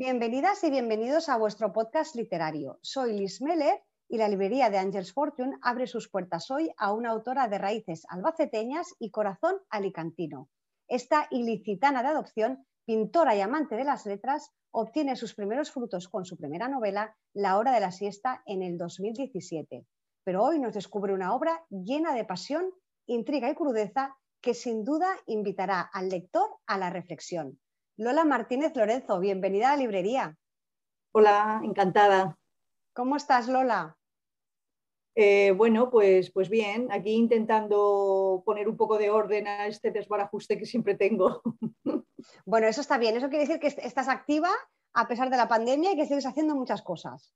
Bienvenidas y bienvenidos a vuestro podcast literario. Soy Liz Meller y la librería de Angels Fortune abre sus puertas hoy a una autora de raíces albaceteñas y corazón alicantino. Esta ilicitana de adopción, pintora y amante de las letras, obtiene sus primeros frutos con su primera novela, La hora de la siesta, en el 2017. Pero hoy nos descubre una obra llena de pasión, intriga y crudeza que sin duda invitará al lector a la reflexión. Lola Martínez Lorenzo, bienvenida a la librería. Hola, encantada. ¿Cómo estás, Lola? Eh, bueno, pues, pues bien, aquí intentando poner un poco de orden a este desbarajuste que siempre tengo. Bueno, eso está bien. Eso quiere decir que estás activa a pesar de la pandemia y que sigues haciendo muchas cosas.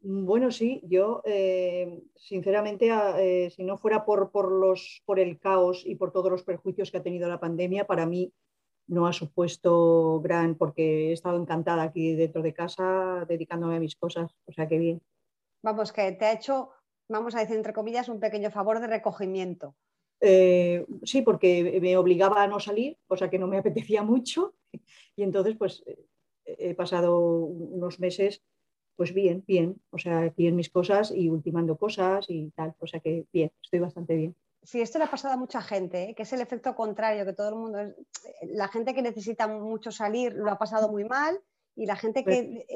Bueno, sí, yo eh, sinceramente, eh, si no fuera por, por, los, por el caos y por todos los perjuicios que ha tenido la pandemia, para mí no ha supuesto gran, porque he estado encantada aquí dentro de casa dedicándome a mis cosas, o sea que bien. Vamos, que te ha hecho, vamos a decir entre comillas, un pequeño favor de recogimiento. Eh, sí, porque me obligaba a no salir, cosa que no me apetecía mucho, y entonces pues he pasado unos meses pues bien, bien, o sea, aquí en mis cosas y ultimando cosas y tal, o sea que bien, estoy bastante bien sí, esto le ha pasado a mucha gente, ¿eh? que es el efecto contrario, que todo el mundo, la gente que necesita mucho salir lo ha pasado muy mal y la gente que,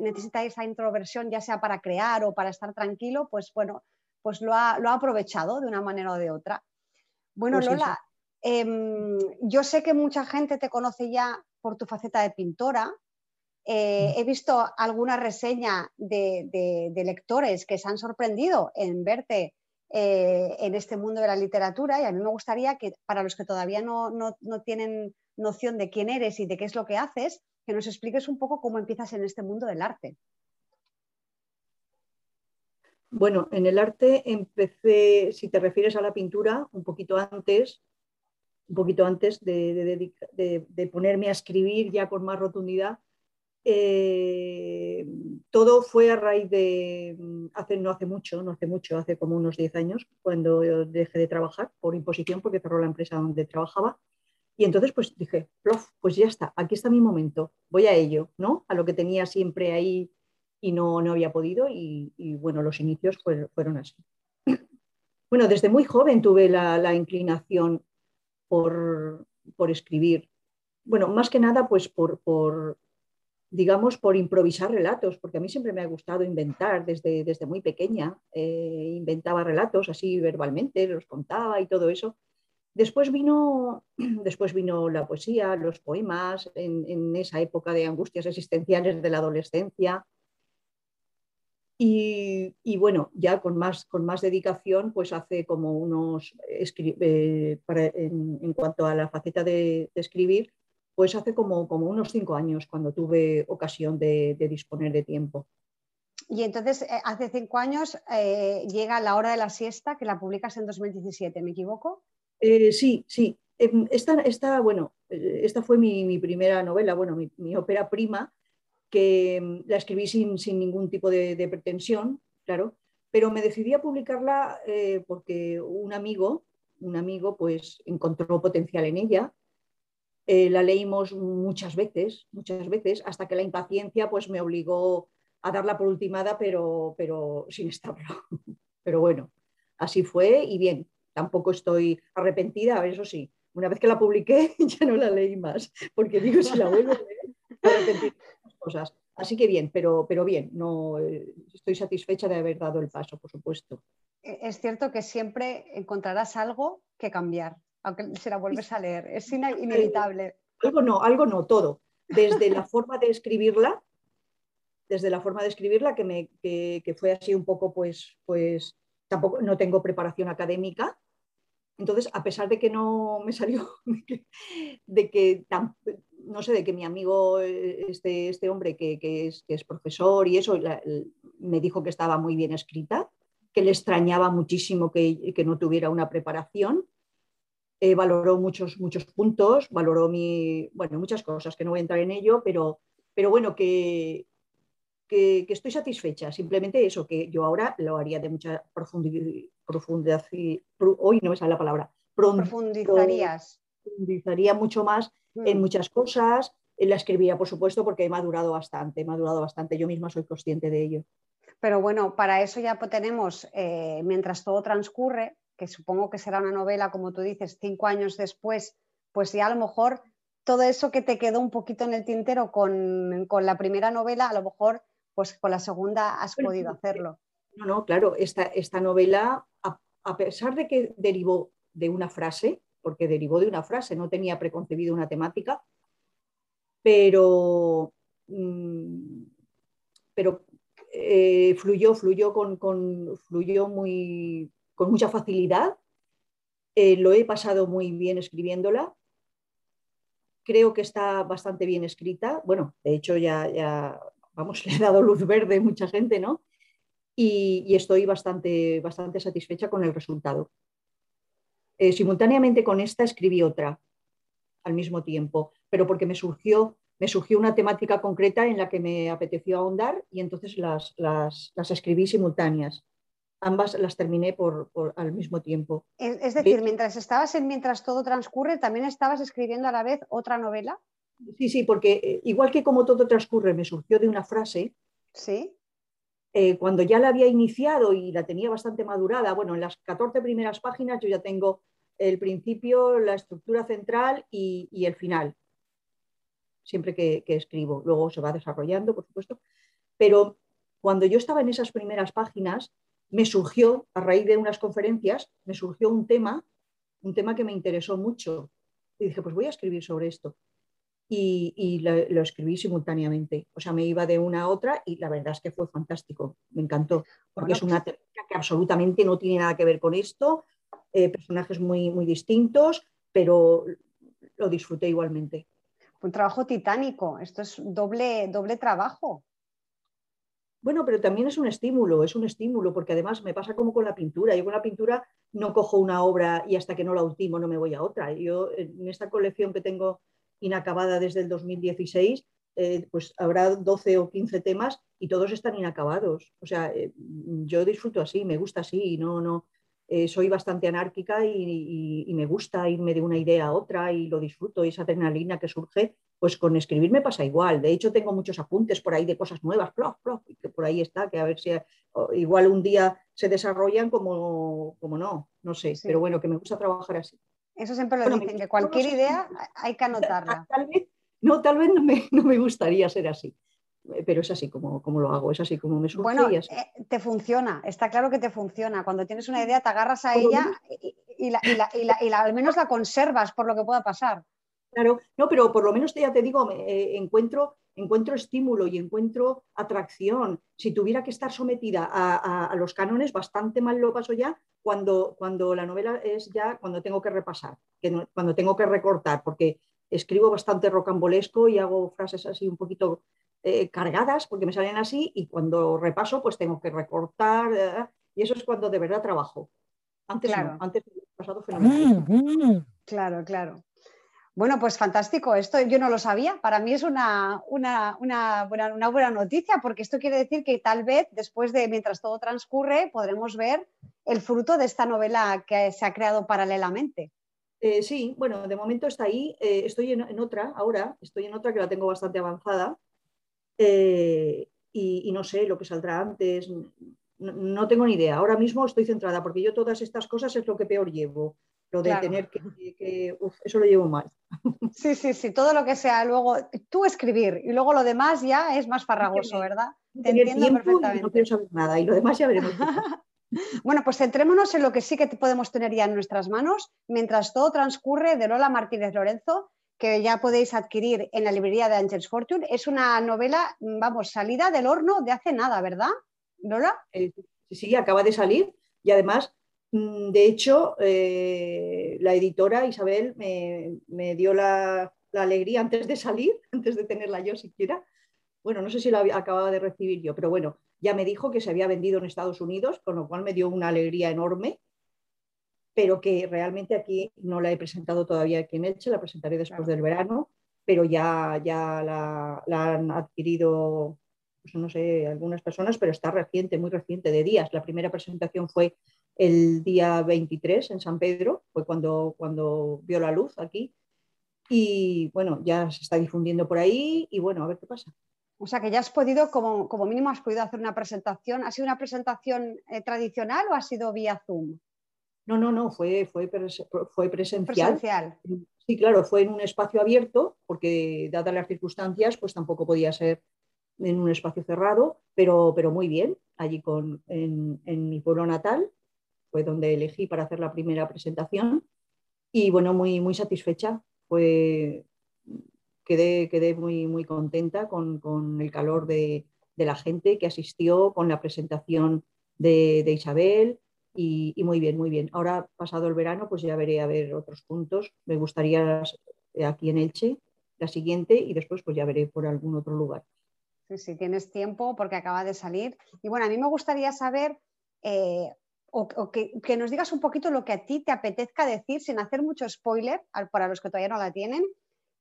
necesita esa introversión, ya sea para crear o para estar tranquilo, pues bueno, pues lo ha, aprovechado de una manera o de otra. Bueno, pues Lola, em, yo sé que mucha gente te conoce ya por tu faceta de pintora. Eh, mm. he visto alguna reseña de, de, lectores que se han sorprendido en verte eh, en este mundo de la literatura y a mí me gustaría que para los que todavía no, tienen noción de quién eres y de qué es lo que haces, que nos expliques un poco cómo empiezas en este mundo del arte. Bueno, en el arte empecé, si te refieres a la pintura, un poquito antes, un poquito antes de ponerme a escribir ya con más rotundidad, eh, todo fue a raíz de, mm, hace, no hace mucho, no hace mucho, hace como unos 10 años, cuando dejé de trabajar por imposición porque cerró la empresa donde trabajaba. Y entonces pues dije, pues ya está, aquí está mi momento, voy a ello, ¿no? A lo que tenía siempre ahí y no, no había podido y, bueno, los inicios fueron, así. Bueno, desde muy joven tuve la, inclinación por, por, escribir. Bueno, más que nada pues por, por digamos, por improvisar relatos, porque a mí siempre me ha gustado inventar desde, desde muy pequeña. Eh, inventaba relatos así verbalmente, los contaba y todo eso. Después vino, después vino la poesía, los poemas, en, esa época de angustias existenciales de la adolescencia. Y, bueno, ya con más, con más dedicación, pues hace como unos, eh, en, cuanto a la faceta de escribir, pues hace como, como unos cinco años cuando tuve ocasión de, disponer de tiempo. Y entonces, eh, hace cinco años eh, llega La Hora de la Siesta, que la publicas en 2017, ¿me equivoco? Eh, sí, sí. Em, esta, bueno, esta fue mi, primera novela, bueno, mi, ópera prima, que em, la escribí sin, ningún tipo de, de, pretensión, claro, pero me decidí a publicarla porque un amigo, un amigo, pues encontró potencial en ella eh, la leímos muchas veces, muchas veces, hasta que la impaciencia pues, me obligó a darla por ultimada, pero, pero sin estarlo. Pero bueno, así fue y bien, tampoco estoy arrepentida, eso sí, una vez que la publiqué ya no la leí más, porque digo, si la vuelvo a leer, cosas. Así que bien, pero, pero bien, no, eh, estoy satisfecha de haber dado el paso, por supuesto. E-, es cierto que siempre encontrarás algo que cambiar aunque se la vuelves a leer. Es inevitable. Algo no, algo no, todo. Desde la forma de escribirla, desde la forma de escribirla, que, me, que, fue así un poco, pues, pues, tampoco no tengo preparación académica. Entonces, a pesar de que no me salió, de que, no sé, de que mi amigo, este, este hombre que, es, que es profesor y eso, me dijo que estaba muy bien escrita, que le extrañaba muchísimo que, que no tuviera una preparación, eh, valoró muchos, muchos puntos, valoró mi, bueno, muchas cosas, que no voy a entrar en ello, pero, pero bueno, que, que, estoy satisfecha. Simplemente eso, que yo ahora lo haría de mucha profundidad, profundidad hoy no me sale la palabra. Profundizarías. Profundizaría mucho más en mm. muchas cosas, la escribiría, por supuesto, porque he madurado bastante, he madurado bastante. Yo misma soy consciente de ello. Pero bueno, para eso ya tenemos, eh, mientras todo transcurre, que supongo que será una novela, como tú dices, cinco años después, pues ya a lo mejor todo eso que te quedó un poquito en el tintero con, la primera novela, a lo mejor pues con la segunda has podido hacerlo. No, no, claro, esta, esta novela, a, pesar de que derivó de una frase, porque derivó de una frase, no tenía preconcebido una temática, pero, mm, pero eh, fluyó, fluyó, con, fluyó muy, con mucha facilidad. Eh, lo he pasado muy bien escribiéndola. Creo que está bastante bien escrita. Bueno, de hecho ya, ya vamos, le he dado luz verde a mucha gente, ¿no? Y, estoy bastante, bastante satisfecha con el resultado. Eh, simultáneamente con esta escribí otra al mismo tiempo, pero porque me surgió me surgió una temática concreta en la que me apeteció ahondar y entonces las, las, escribí simultáneas. Ambas las terminé por, al mismo tiempo. Es, decir, mientras estabas en Mientras todo transcurre, ¿también estabas escribiendo a la vez otra novela? Sí, sí, porque eh, igual que como todo transcurre me surgió de una frase. Sí. Eh, cuando ya la había iniciado y la tenía bastante madurada, bueno, en las 14 primeras páginas yo ya tengo el principio, la estructura central y, y el final siempre que, escribo. Luego se va desarrollando, por supuesto. Pero cuando yo estaba en esas primeras páginas, me surgió, a raíz de unas conferencias, me surgió un tema, un tema que me interesó mucho. Y dije, pues voy a escribir sobre esto. Y, lo, escribí simultáneamente. O sea, me iba de una a otra y la verdad es que fue fantástico. Me encantó. Porque es una técnica que absolutamente no tiene nada que ver con esto. Eh, personajes muy, muy distintos, pero lo disfruté igualmente un trabajo titánico, esto es doble, doble trabajo. Bueno, pero también es un estímulo, es un estímulo, porque además me pasa como con la pintura. Yo con la pintura no cojo una obra y hasta que no la ultimo no me voy a otra. Yo en esta colección que tengo inacabada desde el 2016, eh, pues habrá 12 o 15 temas y todos están inacabados. O sea, eh, yo disfruto así, me gusta así, no, no, eh, soy bastante anárquica y, me gusta irme de una idea a otra y lo disfruto, y esa adrenalina que surge, pues con escribir me pasa igual. De hecho, tengo muchos apuntes por ahí de cosas nuevas, que por ahí está, que a ver si igual un día se desarrollan como, como no, no sé, pero bueno, que me gusta trabajar así. Eso siempre lo dicen, que cualquier idea hay que anotarla. Tal vez, no, tal vez no me gustaría ser así. Eh, pero es así como, como, lo hago, es así como me surge. Bueno, eh, te funciona, está claro que te funciona. Cuando tienes una idea, te agarras a ella y, la, al menos la conservas por lo que pueda pasar. Claro, no, pero por lo menos ya te digo, eh, encuentro, encuentro estímulo y encuentro atracción. Si tuviera que estar sometida a, los cánones, bastante mal lo paso ya cuando, cuando la novela es ya, cuando tengo que repasar, que cuando tengo que recortar, porque escribo bastante rocambolesco y hago frases así un poquito eh, cargadas porque me salen así y cuando repaso pues tengo que recortar eh, y eso es cuando de verdad trabajo. Antes claro. no, antes pasado fenomenal. Claro, claro. Bueno, pues fantástico. Esto yo no lo sabía. Para mí es una, una, una, buena, una, buena, noticia porque esto quiere decir que tal vez después de mientras todo transcurre podremos ver el fruto de esta novela que se ha creado paralelamente. Eh, sí, bueno, de momento está ahí. estoy en, otra ahora, estoy en otra que la tengo bastante avanzada, eh, y, no sé lo que saldrá antes, no, tengo ni idea. Ahora mismo estoy centrada porque yo todas estas cosas es lo que peor llevo. Lo de tener que, eso lo llevo mal. Sí, sí, sí, todo lo que sea luego tú escribir y luego lo demás ya es más farragoso, ¿verdad? Te entiendo perfectamente. no quiero saber nada y lo demás ya veremos. bueno, pues centrémonos en lo que sí que podemos tener ya en nuestras manos mientras todo transcurre de Lola Martínez Lorenzo que ya podéis adquirir en la librería de Angels Fortune. Es una novela, vamos, salida del horno de hace nada, ¿verdad, Lola? Eh, sí, acaba de salir y además, mm, de hecho, eh, la editora Isabel me, dio la, alegría antes de salir, antes de tenerla yo siquiera. Bueno, no sé si la acababa de recibir yo, pero bueno, ya me dijo que se había vendido en Estados Unidos, con lo cual me dio una alegría enorme pero que realmente aquí no la he presentado todavía aquí en Elche, la presentaré después del verano, pero ya, ya la, han adquirido, pues no sé, algunas personas, pero está reciente, muy reciente, de días. La primera presentación fue el día 23 en San Pedro, fue cuando, cuando vio la luz aquí. Y bueno, ya se está difundiendo por ahí y bueno, a ver qué pasa. O sea que ya has podido, como, como mínimo, has podido hacer una presentación. ¿Ha sido una presentación eh, tradicional o ha sido vía Zoom? No, no, no, fue, fue, fue presencial. presencial. Sí, claro, fue en un espacio abierto, porque dadas las circunstancias, pues tampoco podía ser en un espacio cerrado, pero, pero muy bien, allí con, en, mi pueblo natal, fue donde elegí para hacer la primera presentación y bueno, muy, muy satisfecha. Fue, quedé, quedé muy, muy contenta con, el calor de, la gente que asistió, con la presentación de, Isabel y, muy bien, muy bien. Ahora, pasado el verano, pues ya veré a ver otros puntos. Me gustaría aquí en Elche, la siguiente, y después pues ya veré por algún otro lugar si tienes tiempo porque acaba de salir. Y bueno, a mí me gustaría saber eh, o, que, nos digas un poquito lo que a ti te apetezca decir sin hacer mucho spoiler para los que todavía no la tienen.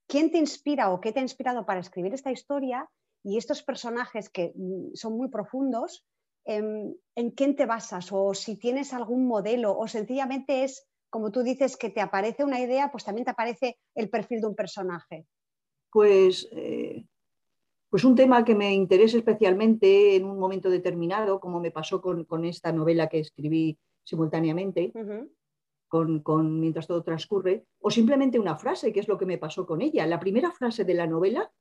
¿Quién te inspira o qué te ha inspirado para escribir esta historia y estos personajes que mm, son muy profundos? Em, ¿En quién te basas? O si tienes algún modelo o sencillamente es, como tú dices, que te aparece una idea, pues también te aparece el perfil de un personaje. Pues eh, pues un tema que me interesa especialmente en un momento determinado, como me pasó con, esta novela que escribí simultáneamente, con, Mientras todo transcurre, o simplemente una frase, que es lo que me pasó con ella. La primera frase de la novela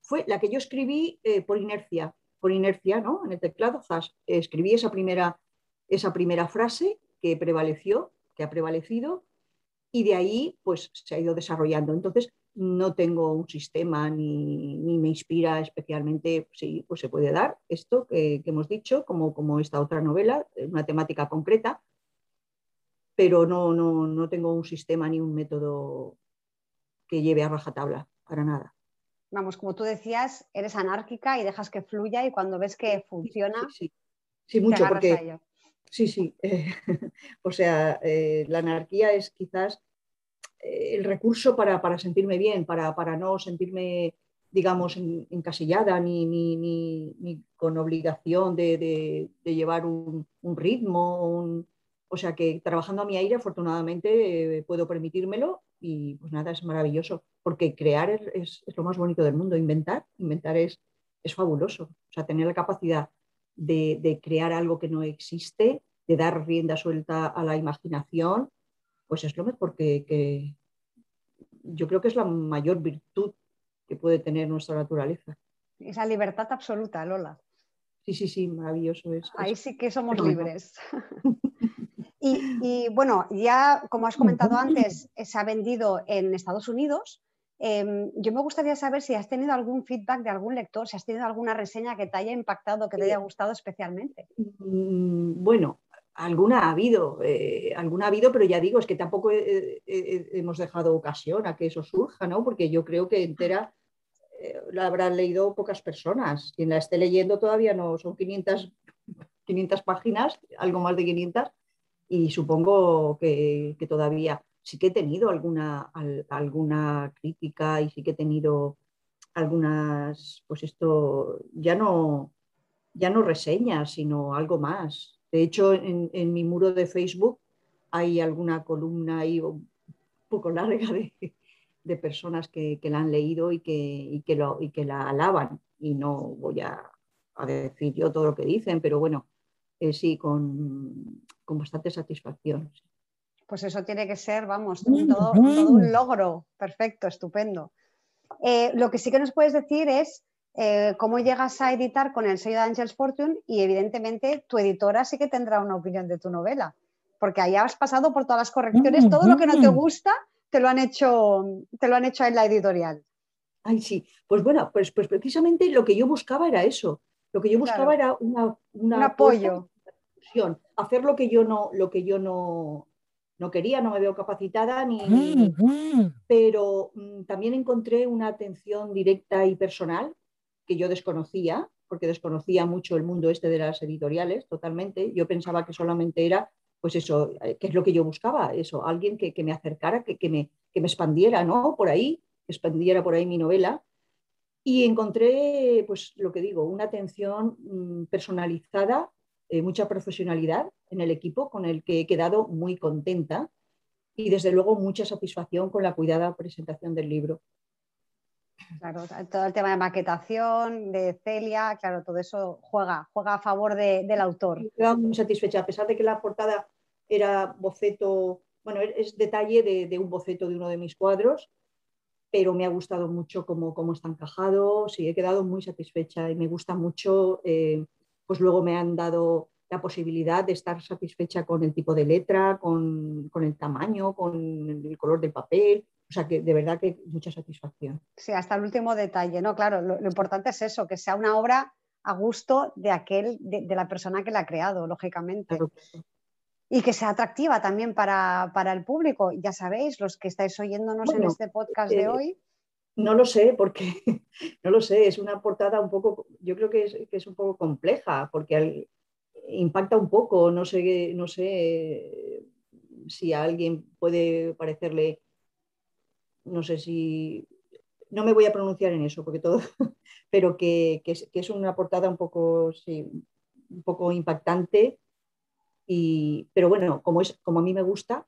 fue la que yo escribí eh, por inercia, por inercia, ¿no? En el teclado, escribí esa primera, esa primera frase que prevaleció, que ha prevalecido, y de ahí pues se ha ido desarrollando. Entonces, no tengo un sistema ni, me inspira especialmente, sí, pues se puede dar esto que, hemos dicho, como, como, esta otra novela, una temática concreta, pero no, no, no, tengo un sistema ni un método que lleve a rajatabla, para nada. Vamos, como tú decías, eres anárquica y dejas que fluya y cuando ves que funciona, sí, sí, mucho, porque... Sí, sí. o sea, eh, la anarquía es quizás el recurso para, sentirme bien, para, no sentirme, digamos, encasillada ni, ni, con obligación de, llevar un, ritmo. o sea que trabajando a mi aire, afortunadamente, eh, puedo permitírmelo y pues nada, es maravilloso, porque crear es, lo más bonito del mundo, inventar, inventar es, es fabuloso. O sea, tener la capacidad de, crear algo que no existe, de dar rienda suelta a la imaginación, pues es lo mejor que, yo creo que es la mayor virtud que puede tener nuestra naturaleza. Esa libertad absoluta, Lola. Sí, sí, sí, maravilloso es. Ahí sí que somos libres. y, bueno, ya como has comentado antes, se ha vendido en Estados Unidos. Em, yo me gustaría saber si has tenido algún feedback de algún lector, si has tenido alguna reseña que te haya impactado, que te haya gustado especialmente. Mm, bueno, alguna ha habido, eh, alguna ha habido, pero ya digo, es que tampoco hemos dejado ocasión a que eso surja, ¿no? Porque yo creo que entera eh, la habrán leído pocas personas. Quien la esté leyendo todavía no, son 500, 500 páginas, algo más de 500, y supongo que, todavía sí que he tenido alguna, alguna crítica y sí que he tenido algunas, pues esto, ya no, ya no reseñas, sino algo más, de hecho, en, mi muro de Facebook hay alguna columna ahí un poco larga de, personas que, la han leído y que, que lo, y que la alaban. Y no voy a, decir yo todo lo que dicen, pero bueno, eh, sí, con, bastante satisfacción. Pues eso tiene que ser, vamos, todo, un logro. Perfecto, estupendo. Eh, lo que sí que nos puedes decir es eh, cómo llegas a editar con el sello de Angels Fortune y evidentemente tu editora sí que tendrá una opinión de tu novela, porque ahí has pasado por todas las correcciones, todo lo que no te gusta te lo han hecho, te lo han hecho en la editorial. Ay, sí, pues bueno, pues, pues precisamente lo que yo buscaba era eso, lo que yo buscaba era una, un apoyo. Hacer lo que yo no, lo que yo no, no quería, no me veo capacitada, ni, pero mm, también encontré una atención directa y personal que yo desconocía, porque desconocía mucho el mundo este de las editoriales totalmente. Yo pensaba que solamente era, pues eso, eh, ¿qué es lo que yo buscaba? Eso, alguien que, me acercara, que, que, me, que me expandiera, ¿no? Por ahí, que expandiera por ahí mi novela. Y encontré, pues lo que digo, una atención mm, personalizada, eh, mucha profesionalidad en el equipo con el que he quedado muy contenta. y desde luego mucha satisfacción con la cuidada presentación del libro. Claro, todo el tema de maquetación, de Celia, claro, todo eso juega, juega a favor del autor. Estoy muy satisfecha, a pesar de que la portada era boceto, bueno, es detalle de, un boceto de uno de mis cuadros, pero me ha gustado mucho cómo, cómo está encajado, sí, he quedado muy satisfecha y me gusta mucho, eh, pues luego me han dado la posibilidad de estar satisfecha con el tipo de letra, con, con el tamaño, con el color del papel, o sea que de verdad que mucha satisfacción. Sí, hasta el último detalle, ¿no? Claro, lo, importante es eso, que sea una obra a gusto de aquel, de, la persona que la ha creado, lógicamente. Y que sea atractiva también para, el público. Ya sabéis, los que estáis oyéndonos en este podcast de eh, hoy. No lo sé, porque no lo sé, es una portada un poco, yo creo que es, que es un poco compleja, porque impacta un poco, no sé, no sé si alguien puede parecerle no sé si, no me voy a pronunciar en eso, porque todo, pero que, es, una portada un poco, un poco impactante, y, pero bueno, como, es, como a mí me gusta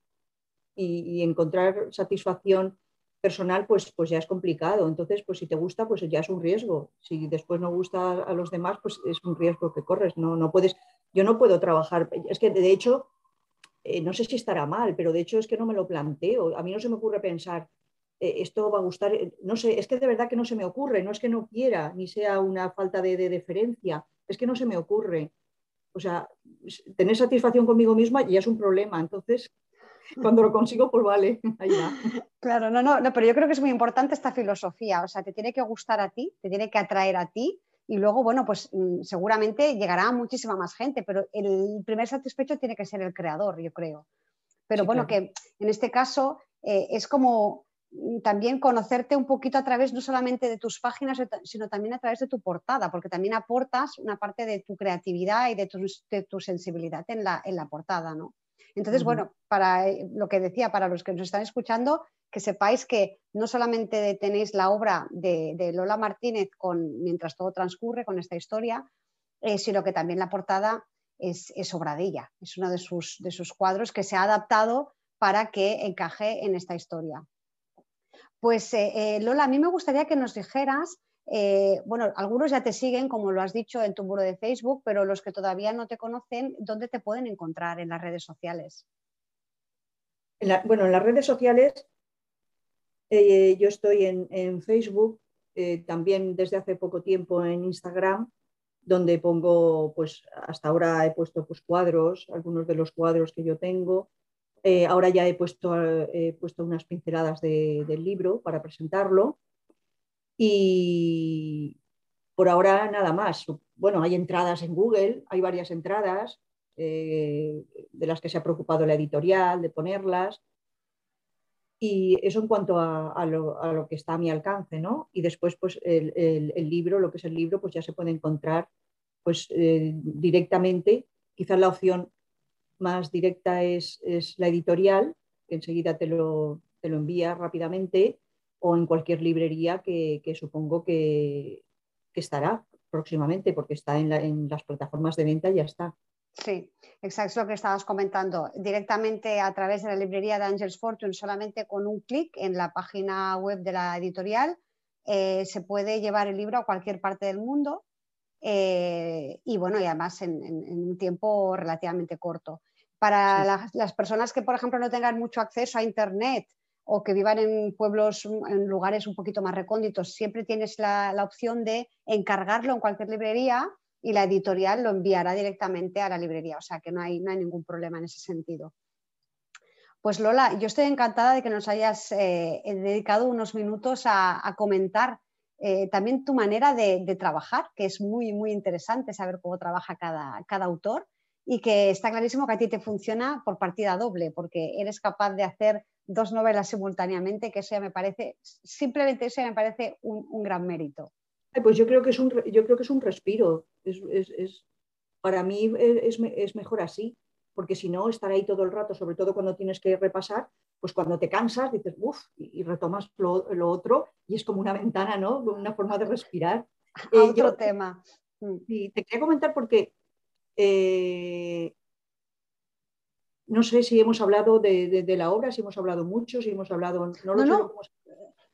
y, encontrar satisfacción personal, pues, pues ya es complicado. Entonces, pues si te gusta, pues ya es un riesgo. Si después no gusta a los demás, pues es un riesgo que corres. No, no puedes, yo no puedo trabajar. Es que de hecho, eh, no sé si estará mal, pero de hecho es que no me lo planteo. A mí no se me ocurre pensar, eh, esto va a gustar, eh, no sé, es que de verdad que no se me ocurre, no es que no quiera, ni sea una falta de, deferencia, es que no se me ocurre. O sea, tener satisfacción conmigo misma ya es un problema, entonces cuando lo consigo, pues vale, ahí va. Claro, no, no, no, pero yo creo que es muy importante esta filosofía, o sea, te tiene que gustar a ti, te tiene que atraer a ti y luego, bueno, pues mm, seguramente llegará muchísima más gente, pero el primer satisfecho tiene que ser el creador, yo creo. Pero bueno, que en este caso eh, es como también conocerte un poquito a través no solamente de tus páginas, sino también a través de tu portada, porque también aportas una parte de tu creatividad y de tu, sensibilidad en la, en la, portada, ¿no? Entonces, bueno, para eh, lo que decía, para los que nos están escuchando, que sepáis que no solamente tenéis la obra de, Lola Martínez Mientras todo transcurre, con esta historia, eh, sino que también la portada es, es, es uno de sus, de sus cuadros que se ha adaptado para que encaje en esta historia. Pues eh, eh, Lola, a mí me gustaría que nos dijeras, bueno, algunos ya te siguen, como lo has dicho en tu muro de Facebook, pero los que todavía no te conocen, ¿dónde te pueden encontrar en las redes sociales? bueno, en las redes sociales yo estoy en, Facebook, también desde hace poco tiempo en Instagram, donde pongo, pues hasta ahora he puesto pues, cuadros, algunos de los cuadros que yo tengo, eh, ahora ya he puesto, puesto unas pinceladas del libro para presentarlo y por ahora nada más. Bueno, hay entradas en Google, hay varias entradas eh, de las que se ha preocupado la editorial de ponerlas. Y eso en cuanto a, lo, que está a mi alcance, ¿no? Y después, pues el, libro, lo que es el libro, pues ya se puede encontrar pues eh, directamente. Quizás la opción más directa es, la editorial, que enseguida te lo, te lo, envía rápidamente, o en cualquier librería que, supongo que, estará próximamente, porque está en, las plataformas de venta y ya está. Sí, exacto, es lo que estabas comentando. Directamente a través de la librería de Angels Fortune, solamente con un clic en la página web de la editorial, eh, se puede llevar el libro a cualquier parte del mundo eh, y bueno, y además en, un tiempo relativamente corto. Para las, personas que, por ejemplo, no tengan mucho acceso a Internet o que vivan en pueblos, en lugares un poquito más recónditos, siempre tienes la, opción de encargarlo en cualquier librería y la editorial lo enviará directamente a la librería, o sea que no hay, no hay ningún problema en ese sentido. Pues Lola, yo estoy encantada de que nos hayas eh, dedicado unos minutos a comentar eh, también tu manera de, trabajar, que es muy, muy interesante saber cómo trabaja cada, cada autor y que está clarísimo que a ti te funciona por partida doble, porque eres capaz de hacer dos novelas simultáneamente, que eso ya me parece, simplemente eso ya me parece un, gran mérito. Pues yo creo que es un, yo creo que es un respiro. Es, para mí es, es, mejor así, porque si no, estar ahí todo el rato, sobre todo cuando tienes que repasar, pues cuando te cansas dices, uff, y, retomas lo, otro y es como una ventana, ¿no? Una forma de respirar. Eh, otro tema. Y mm. te quería comentar porque eh, no sé si hemos hablado de, la obra, si hemos hablado mucho, si hemos hablado... No, lo no,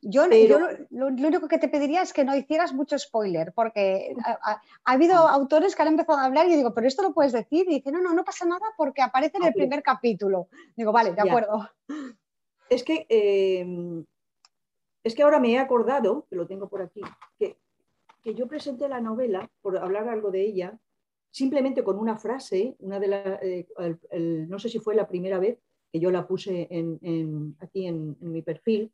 Yo, lo, único que te pediría es que no hicieras mucho spoiler, porque ha, habido autores que han empezado a hablar y digo, pero esto lo puedes decir. Y dice, no, no, no pasa nada porque aparece en el primer capítulo. Digo, vale, de acuerdo. Es que, em, es que ahora me he acordado, que lo tengo por aquí, que, que yo presenté la novela, por hablar algo de ella, simplemente con una frase, una de eh, no sé si fue la primera vez que yo la puse aquí en, mi perfil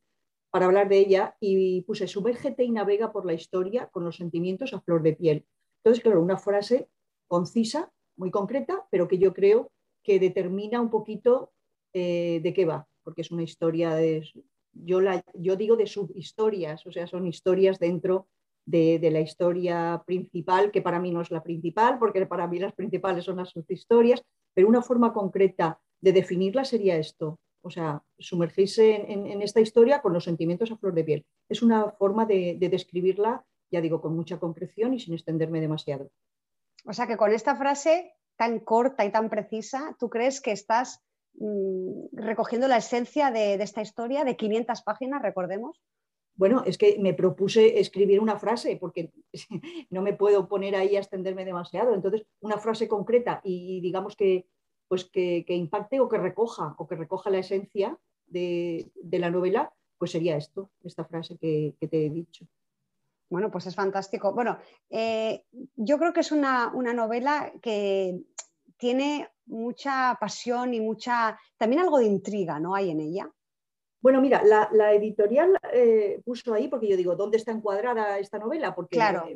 para hablar de ella y puse sumérgete y navega por la historia con los sentimientos a flor de piel. Entonces, claro, una frase concisa, muy concreta, pero que yo creo que determina un poquito eh, de qué va, porque es una historia de, yo, la, yo digo de subhistorias, o sea, son historias dentro de, la historia principal, que para mí no es la principal, porque para mí las principales son las subhistorias, pero una forma concreta de definirla sería esto, o sea, sumergirse en, esta historia con los sentimientos a flor de piel. Es una forma de, describirla, ya digo, con mucha concreción y sin extenderme demasiado. O sea que con esta frase tan corta y tan precisa, ¿tú crees que estás mm, recogiendo la esencia de, de, esta historia de 500 páginas, recordemos? Bueno, es que me propuse escribir una frase porque no me puedo poner ahí a extenderme demasiado. Entonces, una frase concreta y, digamos que, pues que, impacte o que recoja o que recoja la esencia de, la novela, pues sería esto, esta frase que, te he dicho. Bueno, pues es fantástico. Bueno, eh, yo creo que es una, una novela que tiene mucha pasión y mucha, también algo de intriga, ¿no? Hay en ella. Bueno, mira, la, editorial eh, puso ahí, porque yo digo, ¿dónde está encuadrada esta novela? Porque claro.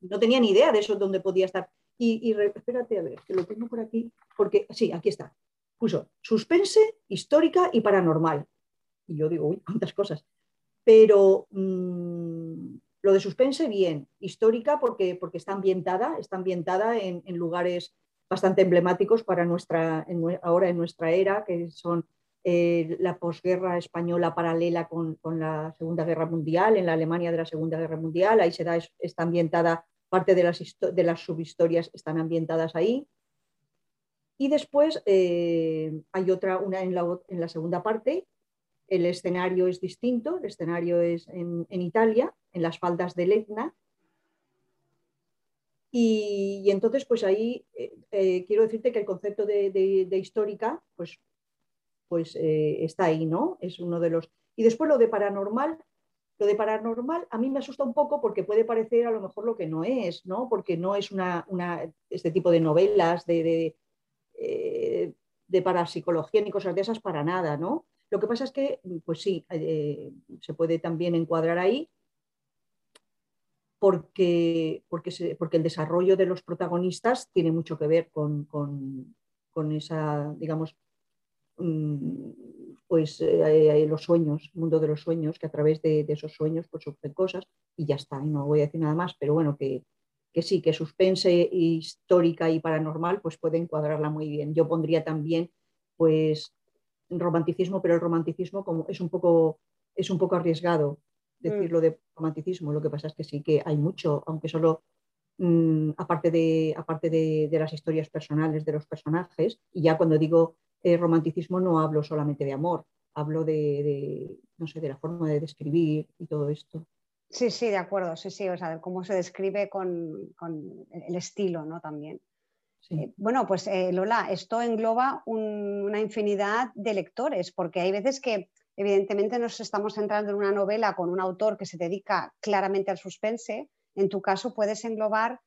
no tenía ni idea de eso, dónde podía estar. Y, espérate, a ver, que lo tengo por aquí, porque sí, aquí está. Puso suspense, histórica y paranormal. Y yo digo, uy, cuántas cosas. Pero mm, lo de suspense, bien. Histórica porque, porque está ambientada, está ambientada en, lugares bastante emblemáticos para nuestra, ahora en nuestra era, que son eh, la posguerra española paralela con, la Segunda Guerra Mundial, en la Alemania de la Segunda Guerra Mundial, ahí se da, está ambientada, parte de las, subhistorias están ambientadas ahí. Y después eh, hay otra, una en la, segunda parte, el escenario es distinto, el escenario es en, Italia, en las faldas del Etna, y, entonces, pues ahí eh, quiero decirte que el concepto de, de, histórica, pues pues eh, está ahí, ¿no? Es uno de los... Y después lo de paranormal, lo de paranormal a mí me asusta un poco porque puede parecer a lo mejor lo que no es, ¿no? Porque no es una, este tipo de novelas de, de, eh, parapsicología ni cosas de esas para nada, ¿no? Lo que pasa es que, pues sí, eh, se puede también encuadrar ahí porque, porque, porque, el desarrollo de los protagonistas tiene mucho que ver con, con esa, digamos, Mm, pues eh, los sueños, el mundo de los sueños, que a través de, esos sueños pues surgen cosas y ya está, y no voy a decir nada más, pero bueno, que, sí, que suspense histórica y paranormal pues puede encuadrarla muy bien. Yo pondría también pues romanticismo, pero el romanticismo como es un poco, es un poco arriesgado mm. decirlo de romanticismo, lo que pasa es que sí que hay mucho, aunque solo mm, aparte, de, aparte de, de, las historias personales de los personajes, y ya cuando digo eh, romanticismo no hablo solamente de amor, hablo de, no sé, de la forma de describir y todo esto. Sí, sí, de acuerdo, sí, sí, o sea, cómo se describe con, el estilo, ¿no? También. Eh, bueno, pues eh, Lola, esto engloba una infinidad de lectores, porque hay veces que evidentemente nos estamos centrando en una novela con un autor que se dedica claramente al suspense. En tu caso puedes englobar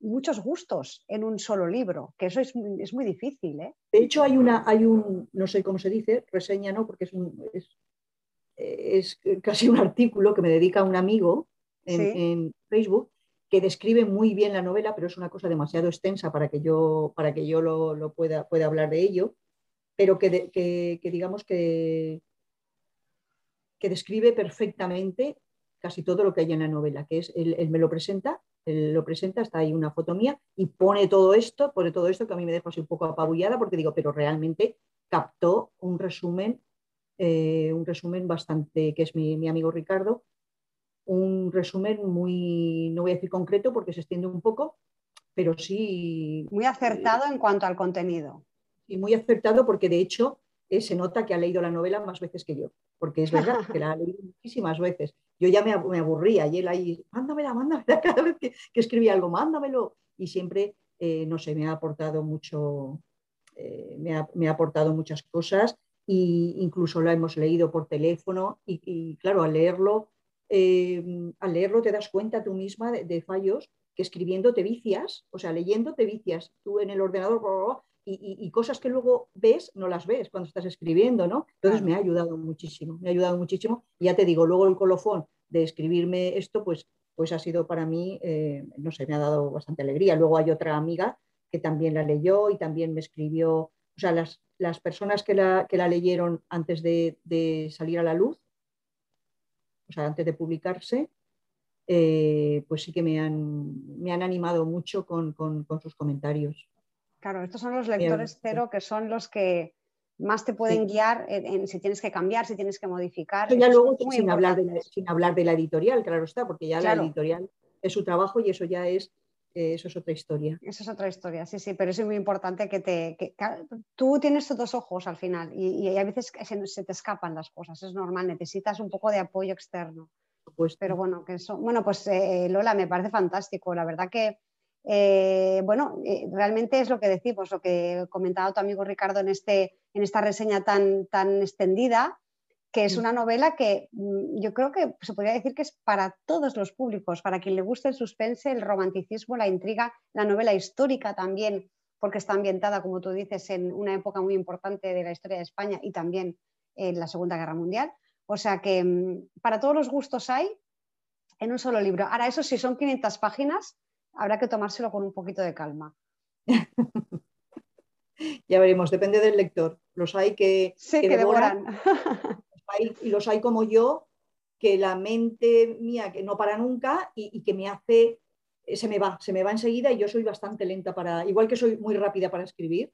muchos gustos en un solo libro, que eso es, muy difícil. ¿eh? De hecho, hay, una, hay un, no sé cómo se dice, reseña, ¿no? Porque es, un, es, casi un artículo que me dedica un amigo en, Facebook que describe muy bien la novela, pero es una cosa demasiado extensa para que yo, para que yo lo, pueda, pueda, hablar de ello, pero que, que, digamos que, que describe perfectamente casi todo lo que hay en la novela, que es, él me lo presenta lo presenta, está ahí una foto mía y pone todo esto, pone todo esto que a mí me deja así un poco apabullada porque digo, pero realmente captó un resumen, eh, un resumen bastante, que es mi, amigo Ricardo, un resumen muy, no voy a decir concreto porque se extiende un poco, pero sí... Muy acertado en cuanto al contenido. y muy acertado porque de hecho eh, se nota que ha leído la novela más veces que yo, porque es verdad que la ha leído muchísimas veces. Yo ya me, aburría y él ahí, mándamela, mándamela, cada vez que, escribía algo, mándamelo. Y siempre, eh, no sé, me ha aportado mucho, eh, me, ha, aportado muchas cosas e incluso lo hemos leído por teléfono y, claro, al leerlo, al leerlo te das cuenta tú misma de, fallos que escribiendo te vicias, o sea, leyendo te vicias, tú en el ordenador y, cosas que luego ves, no las ves cuando estás escribiendo, ¿no? Entonces me ha ayudado muchísimo, me ha ayudado muchísimo. Y ya te digo, luego el colofón de escribirme esto, pues, pues ha sido para mí, eh, no sé, me ha dado bastante alegría. Luego hay otra amiga que también la leyó y también me escribió, o sea, las, las personas que la, que la leyeron antes de, salir a la luz, o sea, antes de publicarse, eh, pues sí que me han, me han animado mucho con, con sus comentarios. Claro, estos son los lectores cero que son los que más te pueden guiar en, si tienes que cambiar, si tienes que modificar. ya luego sin hablar, de la, sin hablar, de la, editorial, claro está, porque ya la editorial es su trabajo y eso ya es, eh, eso es otra historia. Eso es otra historia, sí, sí, pero es muy importante que te... tú tienes dos ojos al final y, y a veces se, se, te escapan las cosas, es normal, necesitas un poco de apoyo externo. Pues, pero bueno, que eso, bueno, pues eh, Lola, me parece fantástico, la verdad que eh, bueno, eh, realmente es lo que decimos, lo que comentaba tu amigo Ricardo en, este, en esta reseña tan, tan extendida, que es mm. una novela que mm, yo creo que se podría decir que es para todos los públicos, para quien le guste el suspense, el romanticismo, la intriga, la novela histórica también, porque está ambientada, como tú dices, en una época muy importante de la historia de España y también en la Segunda Guerra Mundial. O sea que mm, para todos los gustos hay en un solo libro. Ahora, eso sí, son 500 páginas, habrá que tomárselo con un poquito de calma. ya veremos, depende del lector. Los hay que, que, devoran. y los hay como yo, que la mente mía que no para nunca y, que me hace, eh, se me va, se me va enseguida y yo soy bastante lenta para, igual que soy muy rápida para escribir,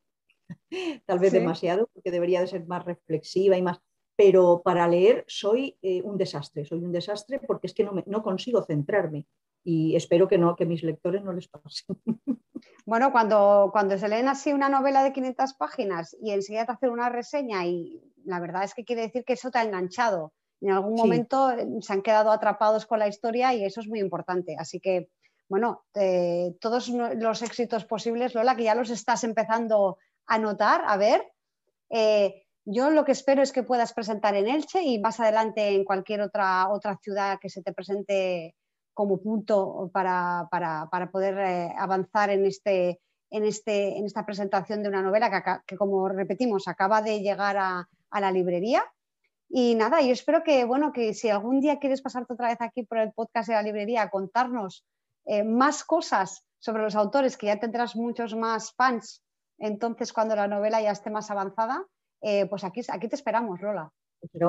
tal vez demasiado, porque debería de ser más reflexiva y más, pero para leer soy eh, un desastre, soy un desastre porque es que no, no consigo centrarme y espero que no, que mis lectores no les pase. Bueno, cuando, cuando se leen así una novela de 500 páginas y enseguida te hacen una reseña y la verdad es que quiere decir que eso te ha enganchado. En algún momento eh, se han quedado atrapados con la historia y eso es muy importante. Así que, bueno, eh, todos los éxitos posibles, Lola, que ya los estás empezando a notar, a ver. Eh, yo lo que espero es que puedas presentar en Elche y más adelante en cualquier otra, otra ciudad que se te presente como punto para, poder eh, avanzar en, este, en, este, en esta presentación de una novela que, como repetimos, acaba de llegar a, la librería. Y nada, yo espero que, bueno, que si algún día quieres pasarte otra vez aquí por el podcast de la librería a contarnos eh, más cosas sobre los autores, que ya tendrás muchos más fans, entonces cuando la novela ya esté más avanzada, eh, pues aquí, aquí te esperamos, Lola.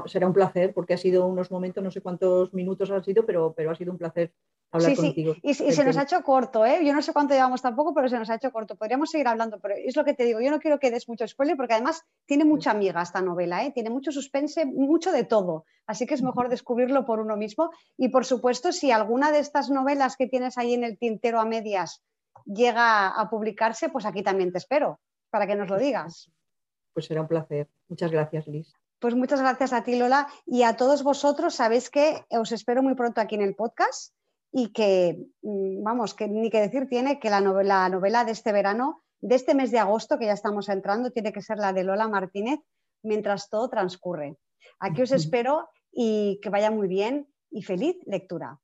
Será, un placer porque ha sido unos momentos, no sé cuántos minutos han sido, pero, pero ha sido un placer hablar contigo. Y, se nos ha hecho corto, ¿eh? Yo no sé cuánto llevamos tampoco, pero se nos ha hecho corto. Podríamos seguir hablando, pero es lo que te digo. Yo no quiero que des mucho spoiler porque además tiene mucha amiga esta novela, ¿eh? Tiene mucho suspense, mucho de todo. Así que es mejor descubrirlo por uno mismo. Y por supuesto, si alguna de estas novelas que tienes ahí en el tintero a medias llega a publicarse, pues aquí también te espero para que nos lo digas. Pues será un placer. Muchas gracias, Liz. Pues muchas gracias a ti, Lola, y a todos vosotros. Sabéis que os espero muy pronto aquí en el podcast y que, mm, vamos, que ni que decir tiene que la novela, novela de este verano, de este mes de agosto que ya estamos entrando, tiene que ser la de Lola Martínez, mientras todo transcurre. Aquí os espero y que vaya muy bien y feliz lectura.